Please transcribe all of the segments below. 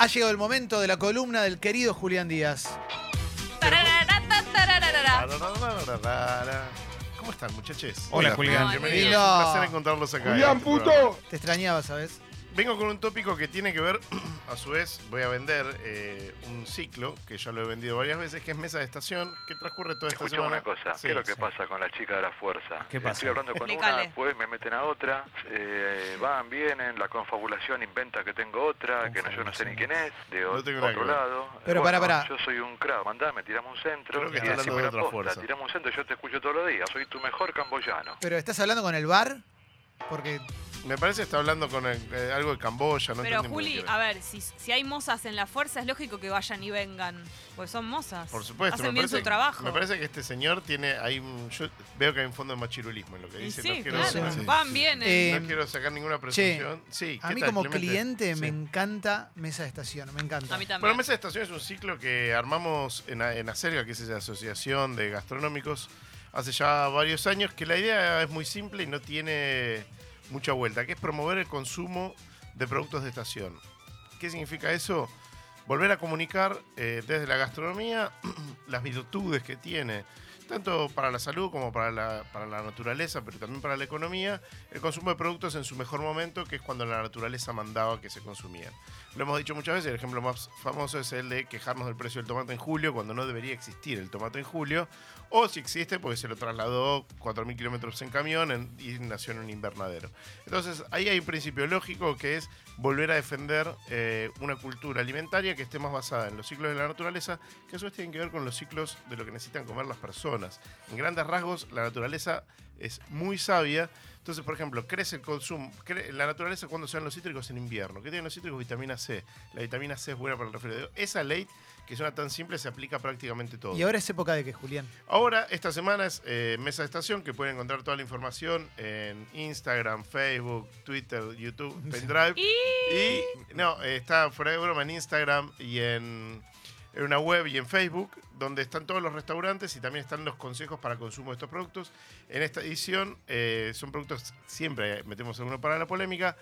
Ha llegado el momento de la columna del querido Julián Díaz. ¿Cómo están, muchachos? Hola, Julián. Bienvenidos. Un placer encontrarlos acá. Julián, este puto. Te extrañaba, ¿sabes? Vengo con un tópico que tiene que ver, a su vez, voy a vender eh, un ciclo que ya lo he vendido varias veces, que es Mesa de Estación, que transcurre toda esta Escuchame semana. una cosa, Sí, ¿qué es lo que sí. pasa con la chica de la fuerza? ¿Qué pasa? Estoy hablando con una, pues me meten a otra, eh, van, vienen, la confabulación inventa que tengo otra, que no, yo no sé ni quién es, de No otro lado. Pero Bueno, pará, pará. Yo soy un crack, mandame, tirame un centro Creo que y decime de la otra posta, fuerza. tirame un centro yo te escucho todos los días, soy tu mejor camboyano. Pero ¿estás hablando con el bar? Porque Me parece que está hablando con el- eh, algo de Camboya, no Pero Juli, bien. a ver, si, si hay mozas en la fuerza, es lógico que vayan y vengan. Porque son mozas. Por supuesto, Hacen me bien parece, su trabajo. me parece que este señor tiene, hay un- yo veo que hay un fondo de machirulismo en lo que Y dice. sí, no quiero, claro. Sí. Van, vienen. Eh, no quiero sacar ninguna presunción. sí, a ¿qué mí tal, como Clemente? cliente Sí. me encanta Mesa de Estación, me encanta. a mí también. Bueno, Mesa de Estación es un ciclo que armamos en, en Acerga, que es esa asociación de gastronómicos, hace ya varios años, que la idea es muy simple y no tiene mucha vuelta, que es promover el consumo de productos de estación. ¿Qué significa eso? Volver a comunicar eh, desde la gastronomía las virtudes que tiene, tanto para la salud como para la, para la naturaleza, pero también para la economía, el consumo de productos en su mejor momento, que es cuando la naturaleza mandaba que se consumían. Lo hemos dicho muchas veces, el ejemplo más famoso es el de quejarnos del precio del tomate en julio, cuando no debería existir el tomate en julio, o si existe, porque se lo trasladó 4.000 kilómetros en camión y nació en un invernadero. Entonces, ahí hay un principio lógico que es volver a defender eh, una cultura alimentaria que esté más basada en los ciclos de la naturaleza, que a su vez tienen que ver con los ciclos de lo que necesitan comer las personas. En grandes rasgos, la naturaleza es muy sabia. Entonces, por ejemplo, crece el consumo, cre- la naturaleza cuando se dan los cítricos en invierno. ¿Qué tienen los cítricos? Vitamina C. La vitamina C es buena para el resfriado. Esa ley, que suena tan simple, se aplica a prácticamente todo. Y ahora es época de que, Julián. Ahora, esta semana es eh, Mesa de Estación, que pueden encontrar toda la información en Instagram, Facebook, Twitter, YouTube, Pendrive. Y- Y, no, está fuera de broma en Instagram y en, en una web y en Facebook, donde están todos los restaurantes y también están los consejos para consumo de estos productos. En esta edición eh, son productos, siempre metemos alguno para la polémica.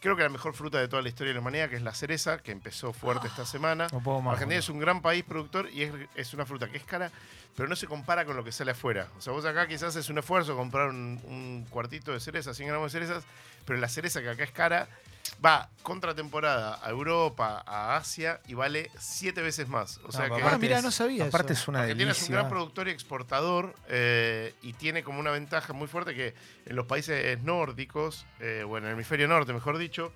Creo que la mejor fruta de toda la historia de la humanidad, que es la cereza, que empezó fuerte esta semana. No puedo más, Argentina es un gran país productor y es, es una fruta que es cara, pero no se compara con lo que sale afuera. O sea, vos acá quizás es un esfuerzo comprar un, un cuartito de cereza, 100 gramos de cerezas, pero la cereza que acá es cara va contra temporada a Europa, a Asia y vale siete veces más. O sea No, que Ah, mira, no sabía Aparte eso. es una Argentina es un gran productor y exportador eh, y tiene como una ventaja muy fuerte que en los países nórdicos, eh, o en el hemisferio norte, mejor dicho,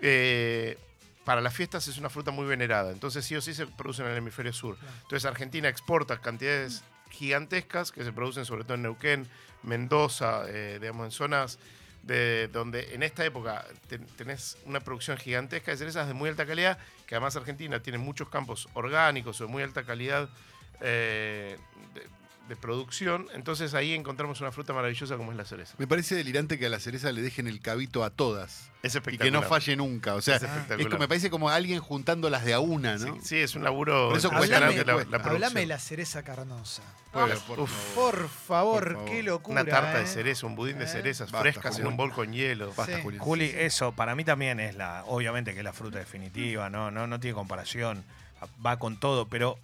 eh, para las fiestas es una fruta muy venerada. Entonces sí o sí se produce en el hemisferio sur. Entonces Argentina exporta cantidades gigantescas que se producen sobre todo en Neuquén, Mendoza, eh, digamos, en zonas de donde en esta época ten- tenés una producción gigantesca de cerezas de muy alta calidad, que además Argentina tiene muchos campos orgánicos o de muy alta calidad eh, de, producción, entonces ahí encontramos una fruta maravillosa como es la cereza. Me parece delirante que a la cereza le dejen el cabito a todas. Es Y espectacular. que no falle nunca. O sea, Es es espectacular. como- me parece como alguien juntándolas de a una, ¿no? sí, es un laburo Por eso cuesta, la, cuesta. la producción. Hablame de la cereza carnosa. Por- Ah. por Uf. favor. Por favor, Por favor. qué locura. Una tarta ¿eh? de cereza, un budín de Eh. cerezas Basta, frescas en un bol con hielo. Basta, Sí. Juli, eso para mí también es la, obviamente que es la fruta definitiva, no, no, no tiene comparación, va con todo, pero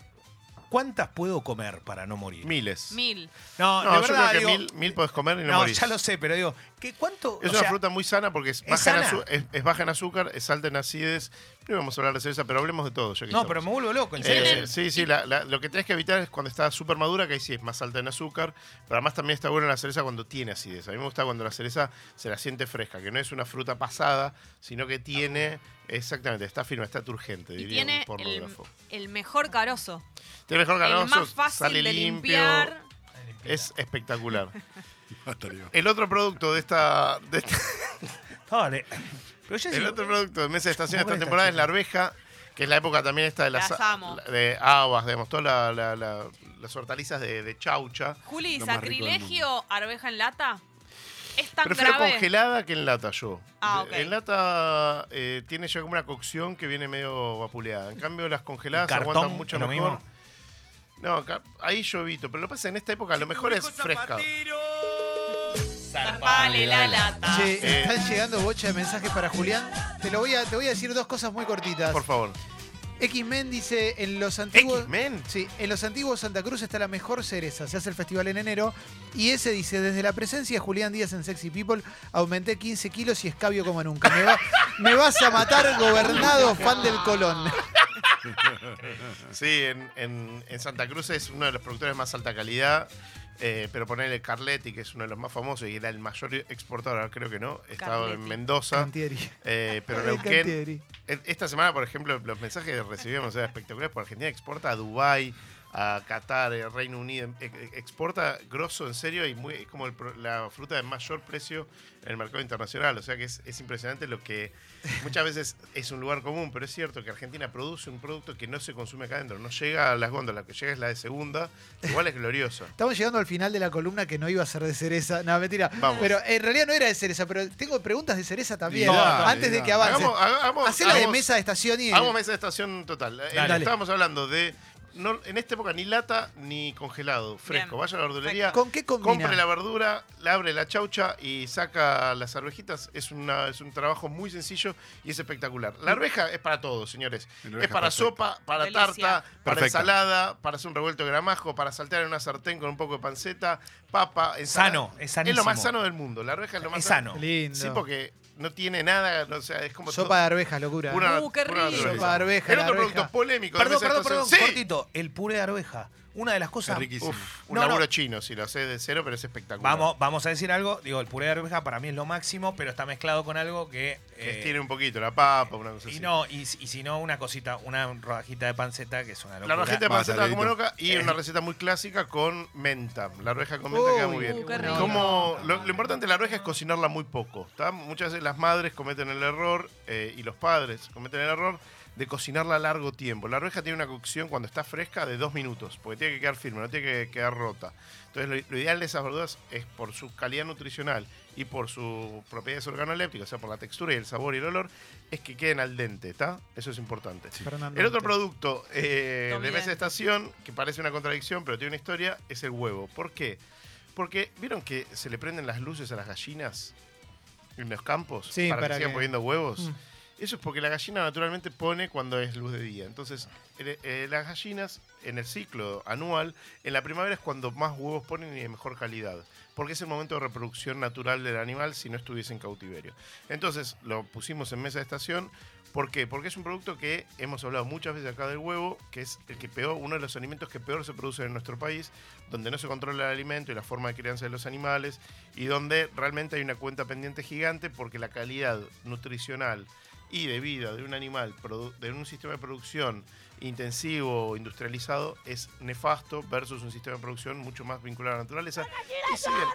¿cuántas puedo comer para no morir? Miles. Mil. No, No, de yo verdad, creo que digo, mil, mil podés comer y no, no, morís. ya lo sé, pero digo, ¿qué, ¿cuánto? Es o una sea, fruta muy sana porque es ¿es baja, en, sana? azu- es- es baja en azúcar, es alta en acidez. No vamos a hablar de cereza, pero hablemos de todo. ya que No, estamos. pero me vuelvo loco, en Eh, serio. sí, sí, la- la- lo que tenés que evitar es cuando está súper madura, que ahí sí es más alta en azúcar, pero además también está buena la cereza cuando tiene acidez. A mí me gusta cuando la cereza se la siente fresca, que no es una fruta pasada, sino que tiene, exactamente, está firme, está turgente, Y diría tiene un el, pornógrafo. el mejor carozo. Tiene mejor El ganoso, más fácil sale de limpio, limpiar. es espectacular. El otro producto de esta, de esta- Dale. Pero yo el digo, otro producto de mesa de estación de ¿Cómo esta temporada es la arveja, que es la época también esta de las, Las amo. de habas, digamos, todas la- la- la- las hortalizas de, de chaucha. Juli, sacrilegio, arveja en lata. Es tan Prefiero grave. congelada que en lata yo. Ah, ok. En lata eh, tiene ya como una cocción que viene medio vapuleada. En cambio las congeladas ¿Y cartón aguantan mucho es lo mejor. mismo? No, ca- ahí yo evito. Pero lo que pasa es que en esta época lo mejor es fresca. Zarpale la lata. Che, Eh. están llegando bocha de mensajes para Julián. Te lo voy a, te voy a decir dos cosas muy cortitas. Por favor. X-Men dice, en los antiguos... X-Men. Sí, en los antiguos Santa Cruz está la mejor cereza. Se hace el festival en enero. Y ese dice, desde la presencia de Julián Díaz en Sexy People, aumenté 15 kilos y escabio como nunca. Me, va- me vas a matar, gobernado, fan del Colón. Sí, en, en- en Santa Cruz es uno de los productores más alta calidad. Eh, pero ponerle Carletti, que es uno de los más famosos y era el mayor exportador, creo que no, estaba en. Mendoza. Cantieri. eh, pero Neuquén, Cantieri. Esta semana, por ejemplo, los mensajes que recibimos eran espectaculares, porque Argentina exporta a Dubái, a Qatar, al Reino Unido, e- e- exporta grosso en serio y muy, es como el la fruta de mayor precio en el mercado internacional. O sea que es, es impresionante lo que muchas veces es un lugar común, pero es cierto que Argentina produce un producto que no se consume acá adentro, no llega a las góndolas, que llega es la de segunda, igual es glorioso. Estamos llegando al final de la columna que no iba a ser de cereza. No, mentira. Vamos. Pero en realidad no era de cereza, pero tengo preguntas de cereza también. Dale, antes de que avance. Hagamos, de hagamos- mesa de estación y. Hagamos mesa de estación total. Eh, Dale. Estábamos hablando de. No- en esta época ni lata ni congelado, fresco. Bien. Vaya a la verdulería, ¿Con qué combina? compre la verdura, le abre la chaucha y saca las arvejitas. Es, una, es un trabajo muy sencillo y es espectacular. La arveja es para todo, señores. La Es para perfecta. sopa, para Delicia. tarta, para Perfecta. ensalada, para hacer un revuelto de gramajo, para saltear en una sartén con un poco de panceta, papa, ensalada. Sano, es Es sanísimo. lo más sano del mundo. La arveja es lo más Es sano. Lindo. Sí, porque no tiene nada, o sea, es como Sopa de arvejas, locura. Pura- Uh, qué rico. Sopa de arveja, El la otro producto polémico. Perdón, perdón, perdón, cortito. El puré de arveja. Una de las cosas. Es riquísimo. Uf, un No, no. laburo chino, si lo sé de cero, pero es espectacular. Vamos, vamos a decir algo. Digo, el puré de arveja para mí es lo máximo, pero está mezclado con algo que. Que eh, tiene un poquito, la papa, una cosa así. y no, y, y si no, una cosita, una rodajita de panceta que es una la locura. rojita de Más panceta como loca y Eh. una receta muy clásica con menta. La arveja con menta queda muy Uy, bien. Qué. Como, lo, lo importante de la arveja es cocinarla muy poco. ¿tá? Muchas veces las madres cometen el error eh, y los padres cometen el error de cocinarla a largo tiempo. La arveja tiene una cocción cuando está fresca de dos minutos, porque tiene que quedar firme, no tiene que quedar rota. Entonces lo, lo ideal de esas verduras es por su calidad nutricional y por sus propiedades organolépticas, o sea, por la textura y el sabor y el olor, es que queden al dente, ¿está? Eso es importante. El otro producto eh, de mesa de estación, que parece una contradicción, pero tiene una historia, es el huevo. ¿Por qué? Porque, ¿vieron que se le prenden las luces a las gallinas en los campos? Sí, para, para que sigan que- poniendo huevos. Mm. Eso es porque la gallina naturalmente pone cuando es luz de día. Entonces, eh, las gallinas en el ciclo anual, en la primavera es cuando más huevos ponen y de mejor calidad. Porque es el momento de reproducción natural del animal si no estuviese en cautiverio. Entonces, lo pusimos en mesa de estación. ¿Por qué? Porque es un producto que hemos hablado muchas veces acá del huevo, que es el que peor, uno de los alimentos que peor se produce en nuestro país, donde no se controla el alimento y la forma de crianza de los animales, y donde realmente hay una cuenta pendiente gigante porque la calidad nutricional y de vida de un animal, de un sistema de producción intensivo o industrializado, es nefasto versus un sistema de producción mucho más vinculado a la naturaleza. Y si bien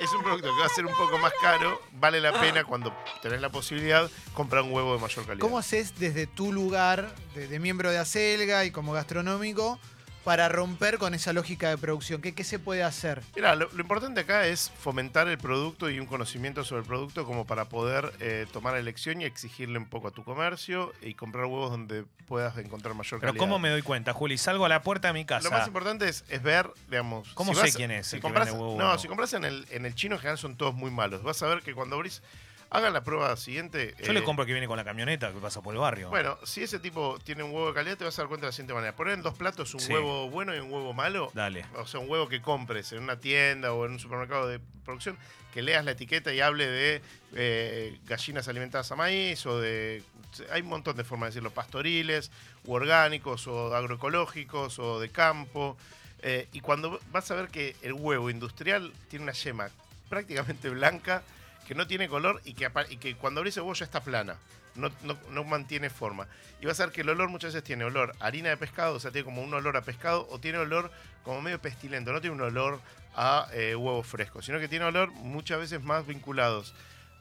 es un producto que va a ser un poco más caro, vale la pena cuando tenés la posibilidad comprar un huevo de mayor calidad. ¿Cómo haces desde tu lugar de, de miembro de Acelga y como gastronómico para romper con esa lógica de producción? ¿Qué, qué se puede hacer? Mira, lo, lo importante acá es fomentar el producto y un conocimiento sobre el producto como para poder eh, tomar elección y exigirle un poco a tu comercio y comprar huevos donde puedas encontrar mayor Pero calidad. ¿cómo me doy cuenta, Juli? Salgo a la puerta de mi casa. Lo más importante es, es ver, digamos. ¿Cómo sé quién es el que compras, vende huevo No, si compras en el, en el chino, en general son todos muy malos. Vas a ver que cuando abrís. Hagan la prueba siguiente. Yo eh, le compro el que viene con la camioneta que pasa por el barrio. Bueno, si ese tipo tiene un huevo de calidad, te vas a dar cuenta de la siguiente manera. Poner en dos platos un Sí. huevo bueno y un huevo malo. Dale. O sea, un huevo que compres en una tienda o en un supermercado de producción, que leas la etiqueta y hable de eh, gallinas alimentadas a maíz o de... Hay un montón de formas de decirlo, pastoriles, u orgánicos, o agroecológicos, o de campo. Eh, y cuando vas a ver que el huevo industrial tiene una yema prácticamente blanca, que no tiene color y que, cuando abrís el huevo ya está plana. No, mantiene forma. Y vas a ver que el olor muchas veces tiene olor a harina de pescado, o sea, tiene como un olor a pescado, o tiene olor como medio pestilento, no tiene un olor a eh, huevo fresco, sino que tiene olor muchas veces más vinculados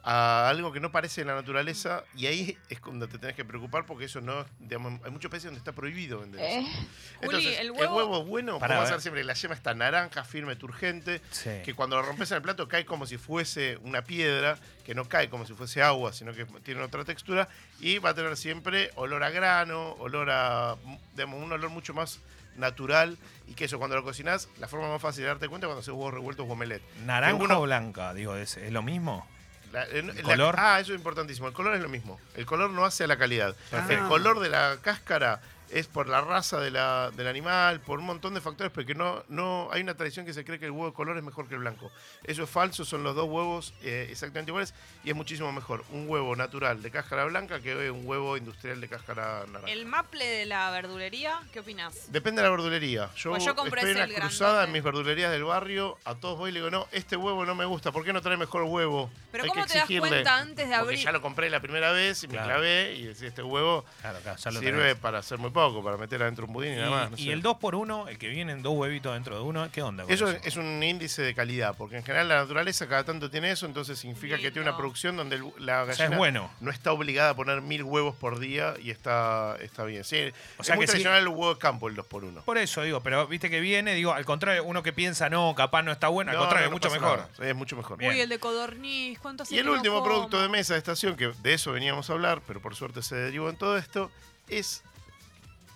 a algo que no parece en la naturaleza y ahí es cuando te tenés que preocupar porque eso no, digamos, hay muchos países donde está prohibido vender eso. Juli, Entonces, el el huevo- huevo, bueno, Pará, como va a ser siempre, la yema está naranja, firme, turgente, Sí. que cuando lo rompes en el plato cae como si fuese una piedra, que no cae como si fuese agua, sino que tiene otra textura, y va a tener siempre olor a grano, olor a, digamos, un olor mucho más natural, y que eso cuando lo cocinas, la forma más fácil de darte cuenta es cuando haces huevos revueltos o omelette. ¿Naranja o blanca? Digo, ¿es, es lo mismo? La- en- la- color? ah, eso es importantísimo. El color es lo mismo. El color no hace a la calidad. El color de la cáscara es por la raza de la- del animal, por un montón de factores, porque no, no hay una tradición que se cree que el huevo de color es mejor que el blanco. Eso es falso, son los dos huevos eh, exactamente iguales y es muchísimo mejor un huevo natural de cáscara blanca que un huevo industrial de cáscara naranja. El maple de la verdulería, ¿qué opinás? Depende de la verdulería. Yo, Pues yo compré estoy en ese, la el cruzada grandote. en mis verdulerías del barrio, a todos voy y le digo, no, este huevo no me gusta, ¿por qué no trae mejor huevo? Pero Hay ¿cómo que te das cuenta antes de Porque abrir? ya lo compré la primera vez y me clavé y decía, este huevo Claro, claro, ya lo sirve tenés. para hacer muy poco, para meter adentro un budín y, Y, nada más. no y sé. el 2x1, el que vienen dos huevitos dentro de uno, ¿qué onda? con Eso es un índice de calidad, porque en general la naturaleza cada tanto tiene eso, entonces significa que tiene una producción donde el- la O sea, gallina es bueno. no está obligada a poner mil huevos por día y está, está bien. Sí, O es sea muy que sí. tradicional el huevo de campo, el 2x1. Por eso digo, pero viste que viene, digo, al contrario, uno que piensa, no, capaz no está bueno, al No, contrario, no, no mucho mejor. nada. Sí, es mucho mejor. Bien. Uy, el de codorniz, ¿cuánto hace Y el último como? producto de mesa de estación, que de eso veníamos a hablar, pero por suerte se derivó en todo esto, es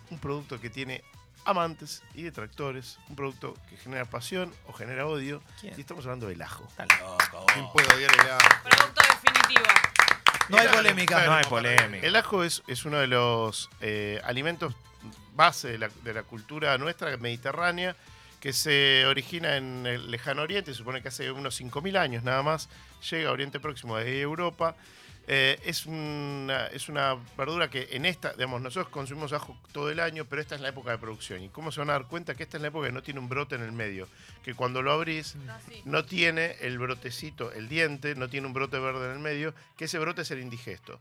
un producto que tiene amantes y detractores, un producto que genera pasión o genera odio, ¿Quién? y estamos hablando del ajo. Está loco. ¿Quién puede odiar el ajo? Producto definitivo. No hay polémica. No hay polémica. El ajo es, es uno de los eh, alimentos base de la, de la cultura nuestra mediterránea que se origina en el lejano oriente, se supone que hace unos 5.000 años nada más, llega a Oriente Próximo de Europa. Eh, es, una, es una verdura que en esta, digamos, nosotros consumimos ajo todo el año, pero esta es la época de producción. ¿Y cómo se van a dar cuenta que esta es la época que no tiene un brote en el medio? Que cuando lo abrís, Así. no tiene el brotecito, el diente, no tiene un brote verde en el medio, que ese brote es el indigesto.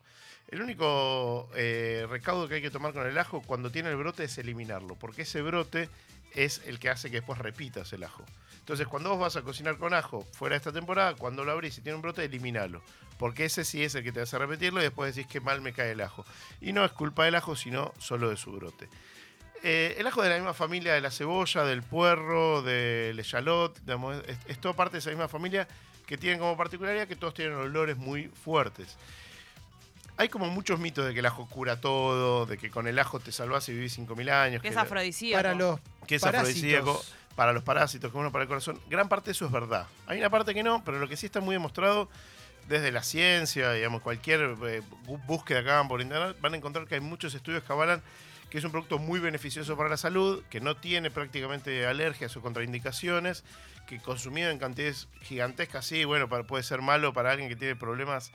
El único eh, recaudo que hay que tomar con el ajo cuando tiene el brote es eliminarlo, porque ese brote es el que hace que después repitas el ajo. Entonces, cuando vos vas a cocinar con ajo fuera de esta temporada, cuando lo abrís y tiene un brote, eliminalo. Porque ese sí es el que te hace repetirlo y después decís que mal me cae el ajo. Y no es culpa del ajo, sino solo de su brote. Eh, el ajo de la misma familia de la cebolla, del puerro, del echalot, digamos, es, es todo parte de esa misma familia que tienen como particularidad que todos tienen olores muy fuertes. Hay como muchos mitos de que el ajo cura todo, de que con el ajo te salvás y vivís 5.000 años. Que es afrodisíaco. Para los que es parásitos. afrodisíaco para los parásitos, que es bueno para el corazón. Gran parte de eso es verdad. Hay una parte que no, pero lo que sí está muy demostrado desde la ciencia, digamos, cualquier eh, búsqueda que hagan por internet, van a encontrar que hay muchos estudios que avalan que es un producto muy beneficioso para la salud, que no tiene prácticamente alergias o contraindicaciones, que consumido en cantidades gigantescas, sí, bueno, para- puede ser malo para alguien que tiene problemas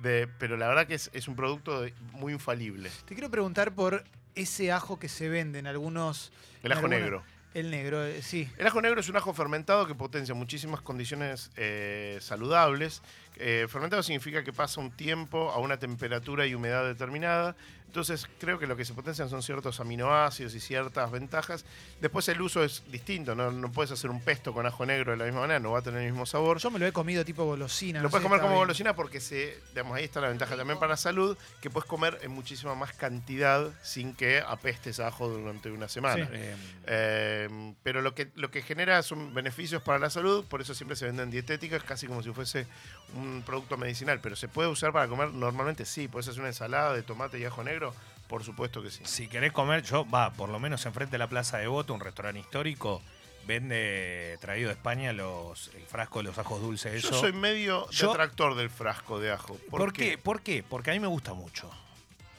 de... Pero la verdad que es, es un producto de- muy infalible. Te quiero preguntar por ese ajo que se vende en algunos. El en ajo alguna- negro. El negro, eh, sí. El ajo negro es un ajo fermentado que potencia muchísimas condiciones eh, saludables. Eh, fermentado significa que pasa un tiempo a una temperatura y humedad determinada. Entonces creo que lo que se potencian son ciertos aminoácidos y ciertas ventajas. Después el uso es distinto, no, no puedes hacer un pesto con ajo negro de la misma manera, no va a tener el mismo sabor. Yo me lo he comido tipo golosina. Lo no puedes comer como bien. golosina porque se, digamos, ahí está la ventaja también para la salud, que puedes comer en muchísima más cantidad sin que apestes a ajo durante una semana. Sí. Eh, Eh, pero lo que, lo que genera son beneficios para la salud, por eso siempre se venden dietéticas, casi como si fuese un producto medicinal. Pero se puede usar para comer normalmente, sí. Puedes hacer una ensalada de tomate y ajo negro, por supuesto que sí. si querés comer, yo, va, por lo menos enfrente de la Plaza de Voto, un restaurante histórico, vende traído de España los, el frasco de los ajos dulces. Eso. Yo soy medio Yo- detractor del frasco de ajo. ¿Por, ¿Por qué? ¿Por qué? Porque a mí me gusta mucho.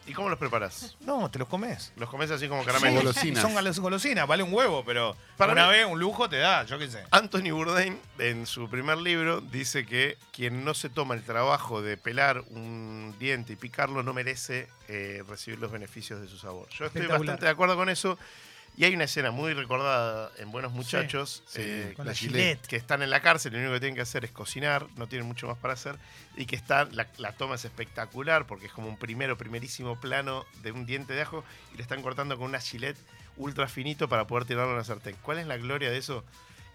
¿Y cómo los preparás? No, te los comes. ¿Los comes así como Sí. caramelo? Golosinas. Son golosinas, vale un huevo, pero Para una mí- vez un lujo te da, yo qué sé. Anthony Bourdain, en su primer libro, dice que quien no se toma el trabajo de pelar un diente y picarlo no merece eh, recibir los beneficios de su sabor. Yo estoy Espectacular. bastante de acuerdo con eso. Y hay una escena muy recordada en Buenos Muchachos, Sí, eh, Con la Gillette. Gillette. que están en la cárcel, lo único que tienen que hacer es cocinar, no tienen mucho más para hacer, y que están, la, la toma es espectacular porque es como un primero, primerísimo plano de un diente de ajo y le están cortando con una gilet ultra finito para poder tirarlo en la sartén. ¿Cuál es la gloria de eso?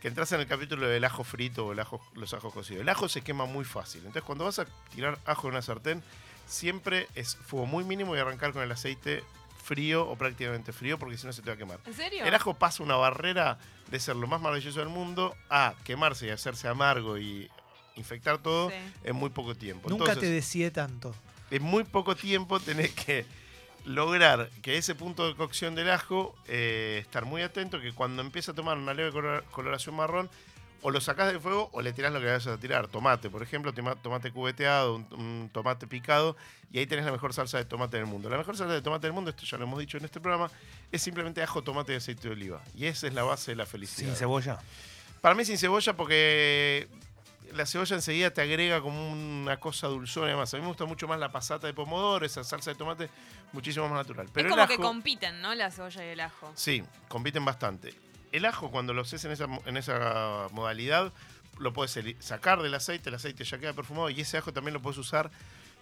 Que entras en el capítulo del ajo frito o el ajo, los ajos cocidos. El ajo se quema muy fácil. Entonces, cuando vas a tirar ajo en una sartén, siempre es fuego muy mínimo y arrancar con el aceite frío o prácticamente frío porque si no se te va a quemar. ¿En serio? El ajo pasa una barrera de ser lo más maravilloso del mundo a quemarse y hacerse amargo y infectar todo Sí. en muy poco tiempo. Nunca Entonces, te deseé tanto. en muy poco tiempo tenés que lograr que ese punto de cocción del ajo, eh, estar muy atento, que cuando empieza a tomar una leve color- coloración marrón, o lo sacás del fuego o le tirás lo que vayas a tirar. Tomate, por ejemplo, toma- tomate cubeteado, un, un tomate picado, y ahí tenés la mejor salsa de tomate del mundo. La mejor salsa de tomate del mundo, esto ya lo hemos dicho en este programa, es simplemente ajo, tomate y aceite de oliva. Y esa es la base de la felicidad. Sin cebolla. Para mí sin cebolla porque la cebolla enseguida te agrega como una cosa dulzona y demás. A mí me gusta mucho más la pasata de pomodoro, esa salsa de tomate, muchísimo más natural. Pero es como que compiten, ¿no? La cebolla y el ajo. Sí, compiten bastante. El ajo, cuando lo haces en esa, mo- en esa modalidad, lo puedes sacar del aceite, el aceite ya queda perfumado y ese ajo también lo puedes usar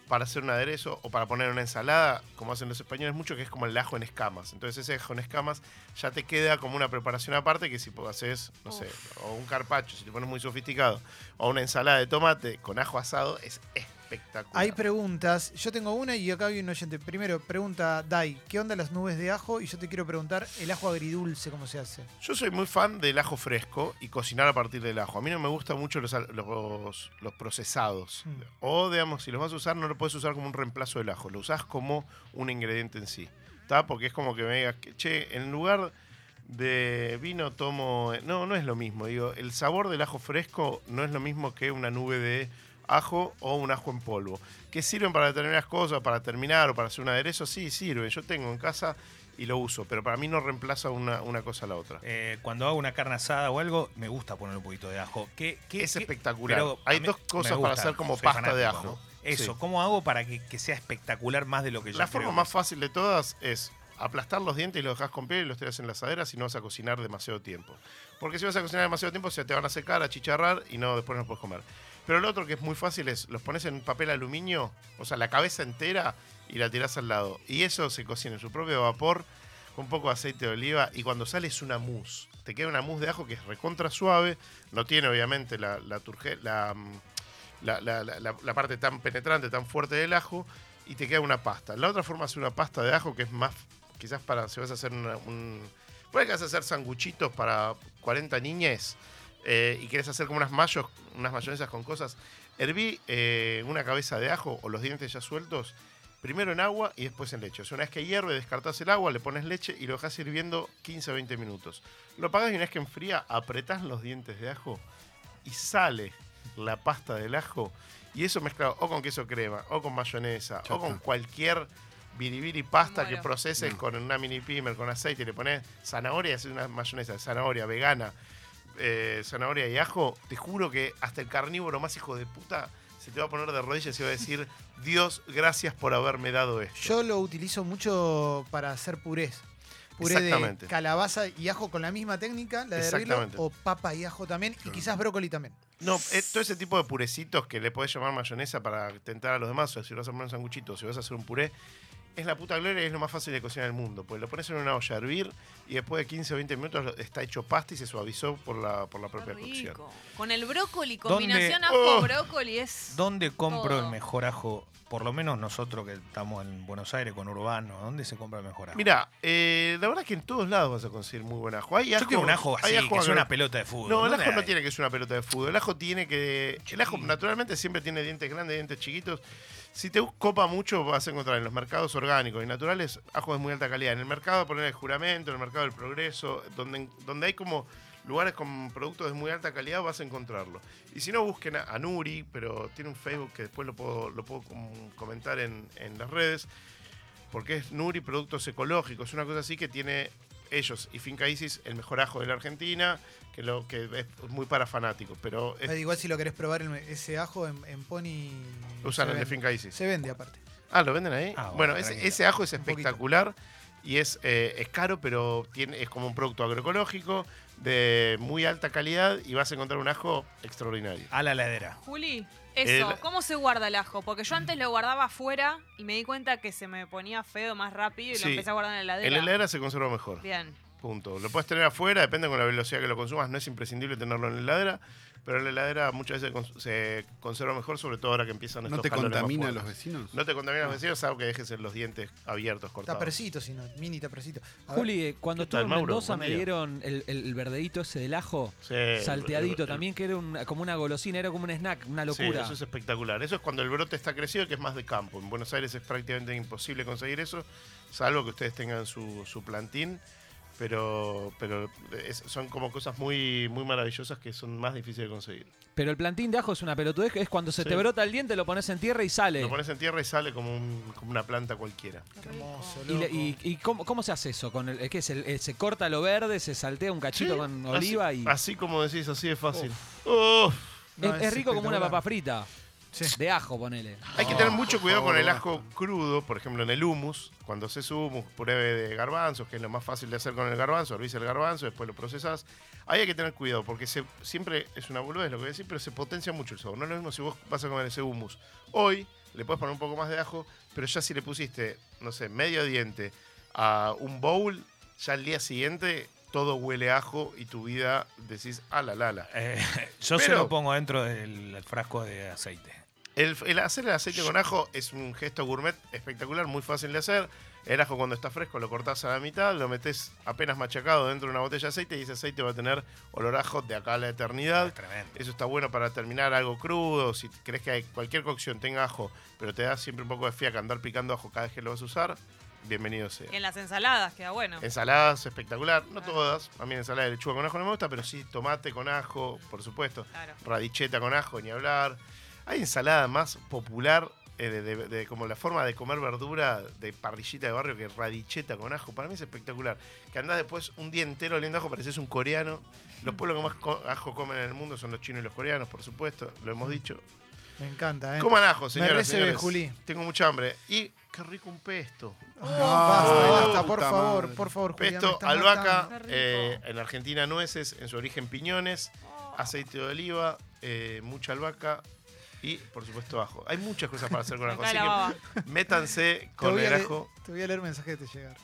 para hacer un aderezo o para poner en una ensalada, como hacen los españoles mucho, que es como el ajo en escamas. Entonces ese ajo en escamas ya te queda como una preparación aparte que si haces, no sé, o un carpaccio, si te pones muy sofisticado, o una ensalada de tomate con ajo asado, es espectacular. Hay preguntas. Yo tengo una y acá hay un oyente. Primero, pregunta Dai, ¿qué onda las nubes de ajo? Y yo te quiero preguntar, ¿el ajo agridulce cómo se hace? Yo soy muy fan del ajo fresco y cocinar a partir del ajo. A mí no me gustan mucho los, los, los procesados. Mm. O, digamos, si los vas a usar, no lo puedes usar como un reemplazo del ajo. Lo usás como un ingrediente en sí. ¿Está? Porque es como que me digas, che, en lugar de vino tomo... No, no es lo mismo. Digo, el sabor del ajo fresco no es lo mismo que una nube de ajo o un ajo en polvo. ¿Que sirven para determinadas cosas, para terminar o para hacer un aderezo? Sí, sirven. Yo tengo en casa y lo uso, pero para mí no reemplaza una, una cosa a la otra. Eh, cuando hago una carne asada o algo, me gusta poner un poquito de ajo. ¿Qué, qué- es qué- espectacular. pero Hay dos cosas para hacer como pasta de ajo. ¿no? Eso, Sí. ¿cómo hago para que, que sea espectacular más de lo que yo La forma más fácil de todas es aplastar los dientes y los dejas con piel y los tiras en la asadera si no vas a cocinar demasiado tiempo. Porque si vas a cocinar demasiado tiempo se te van a secar, a chicharrar y no después no puedes comer. Pero lo otro que es muy fácil es los pones en papel aluminio, o sea, la cabeza entera y la tirás al lado. Y eso se cocina en su propio vapor con un poco de aceite de oliva y cuando sale es una mousse. Te queda una mousse de ajo que es recontra suave, no tiene obviamente la, la, mm, la- parte tan penetrante, tan fuerte del ajo y te queda una pasta. La otra forma es una pasta de ajo que es más, quizás para si vas a hacer una- un... Puede que vas a hacer sanguchitos para 40 niñes eh, y quieres hacer como unas mayos, unas mayonesas con cosas. Herví eh, una cabeza de ajo o los dientes ya sueltos, primero en agua y después en leche. O sea, una vez que hierve, descartás el agua, le pones leche y lo dejas hirviendo 15 o 20 minutos. Lo apagás y una vez que enfría, apretás los dientes de ajo y sale la pasta del ajo. Y eso mezclado o con queso crema, o con mayonesa, o con cualquier biribiri pasta que proceses Mm. con una mini pimer, con aceite, y le pones zanahoria y haces una mayonesa de zanahoria vegana, eh, zanahoria y ajo. Te juro que hasta el carnívoro más hijo de puta se te va a poner de rodillas y va a decir, Dios, gracias por haberme dado esto. Yo lo utilizo mucho para hacer purés. Puré de calabaza y ajo con la misma técnica, la de hervirlo, o papa y ajo también, y quizás brócoli también. No, eh, todo ese tipo de purecitos que le podés llamar mayonesa para tentar a los demás, o sea, si vas a poner un sanguchito, si vas a hacer un puré, es la puta gloria y es lo más fácil de cocinar del mundo. Pues lo pones en una olla a hervir y después de 15 o 20 minutos está hecho pasta y se suavizó por la, por la propia cocción. rico. Con el brócoli, ¿Dónde- combinación Oh. ajo-brócoli es. ¿Dónde compro Todo. el mejor ajo? Por lo menos nosotros que estamos en Buenos Aires con Urbano, ¿dónde se compra el mejor ajo? Mira, eh, la verdad es que en todos lados vas a conseguir muy buen ajo. Hay yo ajo, quiero un ajo hay así, ajo que es una pelota de fútbol. No, el ¿Dónde ajo no tiene que ser una pelota de fútbol. El ajo tiene que. El ajo naturalmente siempre tiene dientes grandes, dientes chiquitos. Si te copa mucho, vas a encontrar en los mercados orgánicos y naturales ajo de muy alta calidad. En el mercado, poner el juramento, en el mercado del progreso, donde, donde hay como lugares con productos de muy alta calidad, vas a encontrarlo. Y si no, busquen a, Nuri, pero tiene un Facebook que después lo puedo, lo puedo com- comentar en, en las redes, porque es Nuri Productos Ecológicos, una cosa así que tiene ellos y Finca Isis el mejor ajo de la Argentina, que lo que es muy para fanáticos, pero es- Igual si lo querés probar el- ese ajo en, en Pony. usan se el de vende. Finca Isis. Se vende aparte. Ah, ¿lo venden ahí? Ah, bueno, bueno, ese, ese ajo es espectacular y es, eh, es caro, pero tiene, es como un producto agroecológico de muy alta calidad y vas a encontrar un ajo extraordinario. A la heladera. Juli, eso, El- ¿cómo se guarda el ajo? Porque yo antes lo guardaba afuera y me di cuenta que se me ponía feo más rápido y Sí. lo empecé a guardar en la heladera. En la heladera se conserva mejor. Bien. Punto. Lo puedes tener afuera, depende con la velocidad que lo consumas. No es imprescindible tenerlo en la heladera, pero en la heladera muchas veces se conserva mejor, sobre todo ahora que empiezan ¿No estos te calores más contamina a los vecinos? No te contamina a los vecinos, salvo que dejes los dientes abiertos, cortados. Tapercito, si no, mini tapercito. A Juli, eh, cuando ¿Qué tal, estuve en? Mendoza me dieron el, el, verdeíto ese del ajo, Sí, salteadito el- también, que era un- como una golosina, era como un snack, una Sí, locura. eso es espectacular. Eso es cuando el brote está crecido, que es más de campo. En Buenos Aires es prácticamente imposible conseguir eso, salvo que ustedes tengan su, su plantín. Pero, pero es- son como cosas muy, muy maravillosas que son más difíciles de conseguir. Pero el plantín de ajo es una pelotudez, que es cuando se Sí. te brota el diente, lo pones en tierra y sale. Lo pones en tierra y sale como, un- como una planta cualquiera. Qué hermoso, ¿Y, le- loco. y- y cómo, cómo se hace eso? Con el, ¿qué es? El- eh, ¿Se corta lo verde, se saltea un cachito Sí, con así- oliva y Así como decís, así de fácil. Uf. No, es, es rico como una papa frita? Sí. De ajo, ponele. Hay que tener mucho cuidado con el basta. ajo crudo, por ejemplo en el hummus, cuando haces hummus, puré de garbanzos, que es lo más fácil de hacer con el garbanzo, hervís el garbanzo, después lo procesás. Ahí hay que tener cuidado, porque se- siempre es una boludez lo que decís, pero se potencia mucho el sabor. No es lo mismo si vos vas a comer ese hummus. Hoy le puedes poner un poco más de ajo, pero ya si le pusiste, no sé, medio diente a un bowl, ya al día siguiente todo huele a ajo y tu vida decís, a la la la. Eh, yo se Pero- lo pongo dentro del frasco de aceite. El, el hacer el aceite con ajo es un gesto gourmet espectacular, muy fácil de hacer. El ajo cuando está fresco lo cortás a la mitad, lo metes apenas machacado dentro de una botella de aceite y ese aceite va a tener olor a ajo de acá a la eternidad. Es. Eso está bueno para terminar algo crudo. Si crees que hay cualquier cocción tenga ajo, pero te da siempre un poco de fiaca andar picando ajo cada vez que lo vas a usar, bienvenido sea. En las ensaladas queda bueno. Ensaladas espectacular, no Claro. todas. A mí ensalada de lechuga con ajo no me gusta, pero sí tomate con ajo, por supuesto. Claro. Radicheta con ajo, ni hablar. Hay ensalada más popular, eh, de, de- de- como la forma de comer verdura de parrillita de barrio que radicheta con ajo. Para mí es espectacular. Que andás después un día entero oliendo ajo, pareces un coreano. Los pueblos que más co- ajo comen en el mundo son los chinos y los coreanos, por supuesto, lo hemos dicho. Me encanta, ¿eh? Coman ajo, Me señoras señores. Juli. Tengo mucha hambre. Y qué rico un pesto. basta, basta, por favor, madre. por favor, Julián, me Pesto, albahaca, eh, en Argentina nueces, en su origen piñones, aceite de oliva, eh, mucha albahaca y por supuesto ajo. Hay muchas cosas para hacer con Me ajo, así que métanse con el ajo. te voy a leer mensajes que te llegaron.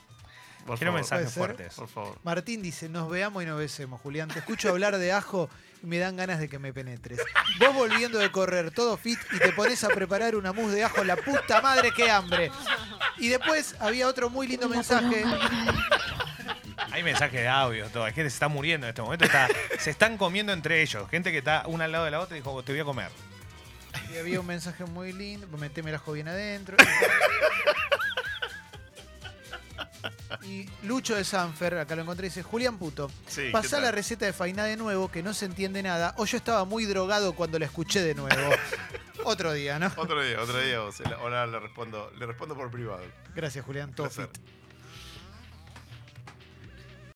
Por Quiero favor, mensajes fuertes. Por favor. Martín dice, nos veamos y nos besemos, Julián. Te escucho hablar de ajo y me dan ganas de que me penetres. Vos volviendo de correr, todo fit, y te pones a preparar una mousse de ajo, la puta madre, qué hambre. Y después había otro muy lindo mensaje. Hay mensajes de audio, todo. Hay gente que se está muriendo en este momento. está- se están comiendo entre ellos. Gente que está una al lado de la otra y dijo, te voy a comer. Y había un mensaje muy lindo. Meteme el ajo bien adentro. Y Lucho de Sanfer, acá lo encontré, dice, Julián Puto, Sí, ¿qué pasá tal? la receta de Fainá de nuevo, que no se entiende nada, o yo estaba muy drogado cuando la escuché de nuevo. Otro día, ¿no? Otro día, otro día. o se la- Ahora le respondo, le respondo por privado. Gracias, Julián. Todo Placer. fit.